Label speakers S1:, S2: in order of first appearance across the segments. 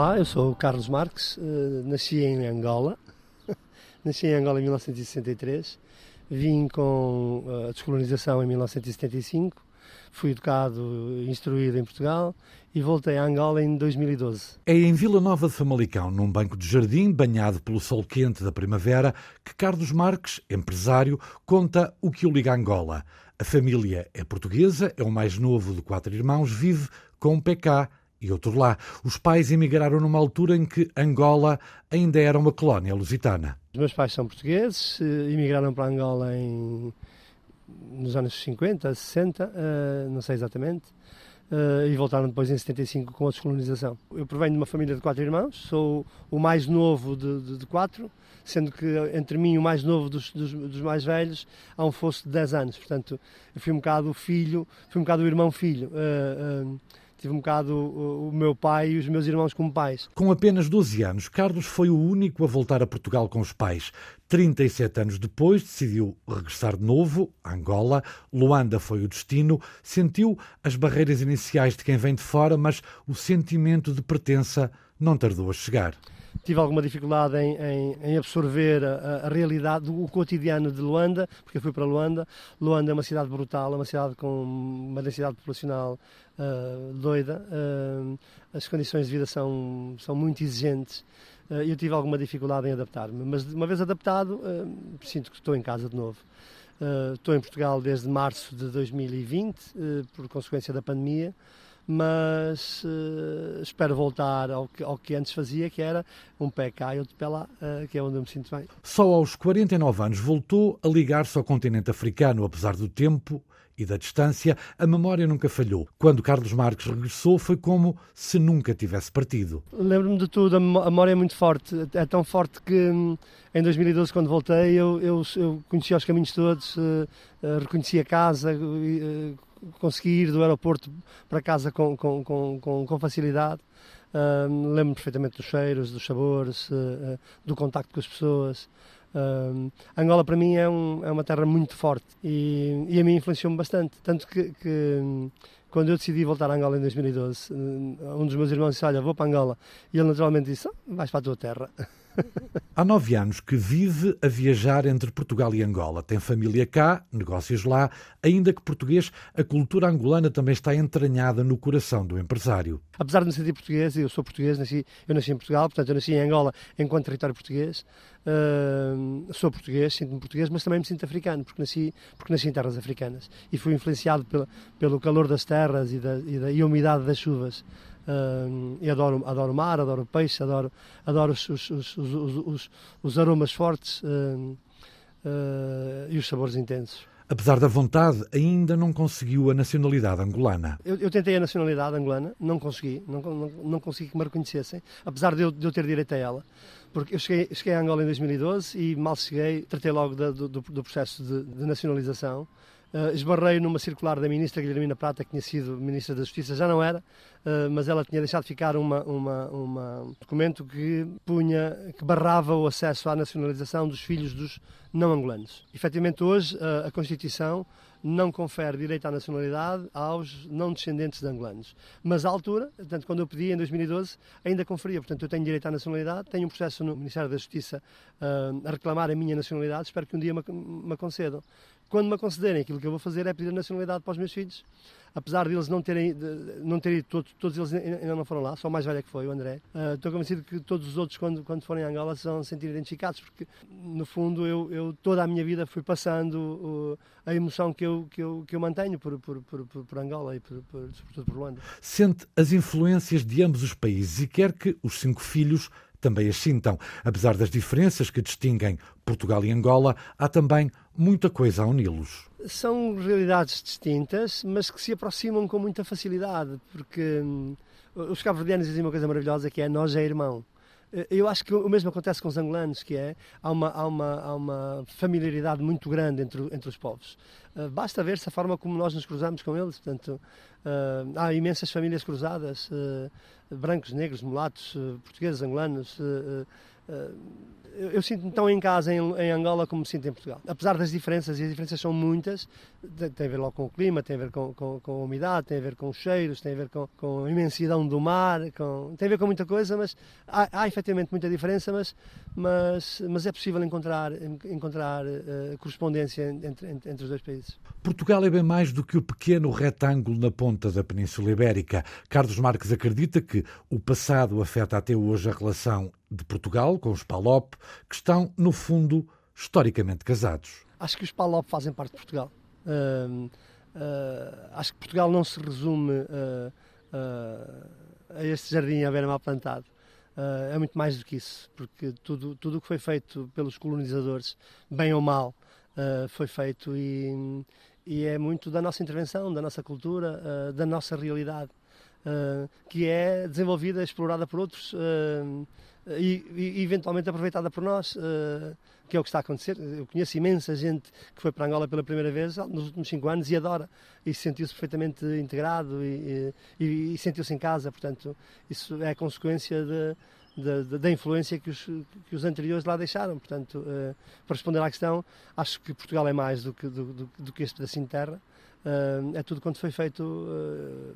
S1: Olá, eu sou o Carlos Marques, uh, nasci em Angola, nasci em Angola em 1963, vim com eh, a descolonização em 1975, fui educado, instruído em Portugal e voltei a Angola em 2012.
S2: É em Vila Nova de Famalicão, num banco de jardim, banhado pelo sol quente da primavera, que Carlos Marques, empresário, conta o que o liga a Angola. A família é portuguesa, é o mais novo de quatro irmãos, vive com um PK e outro lá. Os pais emigraram numa altura em que Angola ainda era uma colónia lusitana.
S1: Os meus pais são portugueses, eh, emigraram para Angola em, nos anos 50, 60, uh, não sei exatamente, uh, e voltaram depois em 75 com a descolonização. Eu provenho de uma família de quatro irmãos, sou o mais novo de, de, de quatro, sendo que entre mim o mais novo dos, dos, dos, mais velhos há um fosso de 10 anos, portanto eu fui um bocado o filho, fui um bocado o irmão filho. Uh, tive um bocado o, o, meu pai e os meus irmãos como pais.
S2: Com apenas 12 anos, Carlos foi o único a voltar a Portugal com os pais. 37 anos depois, decidiu regressar de novo a Angola. Luanda foi o destino. Sentiu as barreiras iniciais de quem vem de fora, mas o sentimento de pertença não tardou a chegar
S1: tive alguma dificuldade em, em, em absorver a, a, realidade, o cotidiano de Luanda, porque eu fui para Luanda. Luanda é uma cidade brutal, é uma cidade com uma densidade populacional uh, doida. Uh, as condições de vida são, são muito exigentes. Uh, eu tive alguma dificuldade em adaptar-me, mas uma vez adaptado, sinto que estou em casa de novo. estou em Portugal desde março de 2020, por consequência da pandemia mas uh, espero voltar ao que, ao que, antes fazia, que era um pé cá e outro pé lá, uh, que é onde eu me sinto bem.
S2: Só aos 49 anos voltou a ligar-se ao continente africano, apesar do tempo e da distância, a memória nunca falhou. Quando Carlos Marques regressou, foi como se nunca tivesse partido.
S1: Lembro-me de tudo, a memória é muito forte. É tão forte que hum, em 2012, quando voltei, eu, eu, eu conhecia os caminhos todos, uh, reconheci a casa, consegui ir do aeroporto para casa com, com, com, com facilidade. Uh, Lembro-me perfeitamente dos cheiros, dos sabores, uh, do contacto com as pessoas. Uh, Angola para mim é, um, é, uma terra muito forte e, e a mim influenciou-me bastante. Tanto que, que, quando eu decidi voltar a Angola em 2012, um dos meus irmãos disse: Olha, vou para Angola. E ele naturalmente disse: oh, Vais para a tua terra.
S2: Há nove anos que vive a viajar entre Portugal e Angola. Tem família cá, negócios lá, ainda que português, a cultura angolana também está entranhada no coração do empresário.
S1: Apesar de não ser português, eu sou português, nasci, eu nasci em Portugal, portanto eu nasci em Angola enquanto território português. Uh, sou português, sinto-me português, mas também me sinto africano, porque nasci, porque nasci em terras africanas e fui influenciado pelo, pelo calor das terras e, da, e, da, e a umidade das chuvas. Uh, e adoro, adoro mar, adoro peixe, adoro, adoro os, os, os, os, os aromas fortes uh, uh, e os sabores intensos.
S2: Apesar da vontade, ainda não conseguiu a nacionalidade angolana.
S1: Eu, eu tentei a nacionalidade angolana, não consegui, não, não, não consegui que me reconhecessem, apesar de eu, de eu ter direito a ela porque eu cheguei, cheguei a Angola em 2012 e mal cheguei, tratei logo do, do, do processo de, de nacionalização Uh, esbarrei numa circular da ministra Guilhermina Prata, que tinha sido ministra da Justiça, já não era, uh, mas ela tinha deixado ficar uma, uma, uma, um documento que punha, que barrava o acesso à nacionalização dos filhos dos não angolanos. Efetivamente, hoje, uh, a Constituição não confere direito à nacionalidade aos não descendentes de angolanos. Mas à altura, portanto, quando eu pedi em 2012, ainda conferia. Portanto, eu tenho direito à nacionalidade, tenho um processo no Ministério da Justiça uh, a reclamar a minha nacionalidade, espero que um dia me, me concedam. Quando me concederem, aquilo que eu vou fazer é pedir a nacionalidade para os meus filhos, apesar de eles não terem, não terem todos, todos eles ainda não foram lá, só o mais velho é que foi, o André. Uh, estou convencido que todos os outros, quando, quando forem a Angola, se vão sentir identificados, porque no fundo eu, eu toda a minha vida fui passando uh, a emoção que eu, que eu, que eu mantenho por, por, por, por Angola e por, por, sobretudo por Luanda.
S2: Sente as influências de ambos os países e quer que os cinco filhos também as sintam. Apesar das diferenças que distinguem Portugal e Angola, há também muita coisa a uni-los.
S1: São realidades distintas, mas que se aproximam com muita facilidade, porque hum, os cabo-verdianos dizem uma coisa maravilhosa que é nós é irmão. Eh, eu acho que o mesmo acontece com os angolanos, que é há uma, há uma, há uma familiaridade muito grande entre, entre os povos. Uh, basta ver-se a forma como nós nos cruzamos com eles. Portanto, uh, há imensas famílias cruzadas, brancos, negros, mulatos, portugueses, angolanos. Eu, eu sinto-me tão em casa em, em, Angola como me sinto em Portugal. Apesar das diferenças, e as diferenças são muitas, tem a ver logo com o clima, tem a ver com, com, com a umidade, tem a ver com os cheiros, tem a ver com, com a imensidão do mar, com, tem a ver com muita coisa, mas há, há efetivamente muita diferença, mas, mas, mas é possível encontrar, encontrar uh, correspondência entre, entre, entre os dois países.
S2: Portugal é bem mais do que o pequeno retângulo na ponta da Península Ibérica. Carlos Marques acredita que o passado afeta até hoje a relação de Portugal com os PALOP, que estão, no fundo, historicamente casados.
S1: Acho que os PALOP fazem parte de Portugal. Uh, uh, acho que Portugal não se resume uh, a este jardim à beira-mar plantado. é muito mais do que isso, porque tudo tudo o que foi feito pelos colonizadores, bem ou mal, foi feito e, e é muito da nossa intervenção, da nossa cultura, da nossa realidade, que é desenvolvida, explorada por outros e, e, eventualmente aproveitada por nós, uh, que é o que está a acontecer. Eu conheço imensa gente que foi para Angola pela primeira vez nos últimos cinco anos e adora e sentiu-se perfeitamente integrado e, e, e sentiu-se em casa. Portanto, isso é consequência de, da influência que os, que os anteriores lá deixaram. Portanto, uh, para responder à questão, acho que Portugal é mais do que, do, do, do que este pedacinho de terra. Uh, é tudo quanto foi feito uh,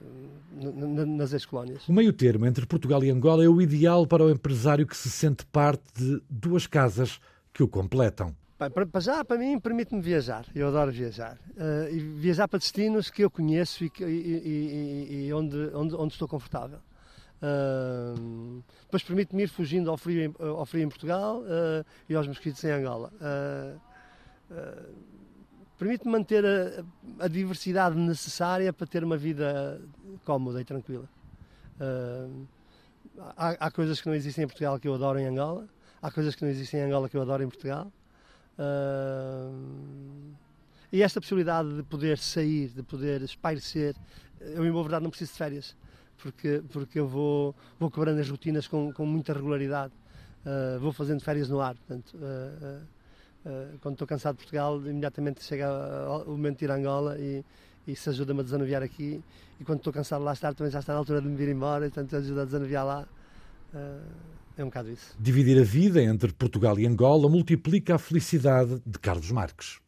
S1: nas ex-colónias.
S2: O meio termo entre Portugal e Angola é o ideal para o empresário que se sente parte de duas casas que o completam.
S1: Bem, para, já, para mim, permite-me viajar. Eu adoro viajar. Uh, e viajar para destinos que eu conheço e, que, e, e, e onde, onde, onde, estou confortável. Uh, depois permite-me ir fugindo ao frio, ao frio em Portugal uh, e aos mosquitos em Angola permite manter a, a, diversidade necessária para ter uma vida cómoda e tranquila. Uh, há, há, coisas que não existem em Portugal que eu adoro em Angola, há coisas que não existem em Angola que eu adoro em Portugal. Uh, e esta possibilidade de poder sair, de poder espairecer, eu, em boa verdade, não preciso de férias, porque, porque eu vou, vou quebrando as rotinas com, com muita regularidade. Uh, vou fazendo férias no ar, portanto, eh, quando estou cansado de Portugal, imediatamente chega o momento de ir a Angola e, isso ajuda-me a desanuviar aqui. E quando estou cansado de lá estar, também já está na altura de me vir embora, e portanto ajuda a desanuviar lá. É um bocado isso.
S2: Dividir a vida entre Portugal e Angola multiplica a felicidade de Carlos Marques.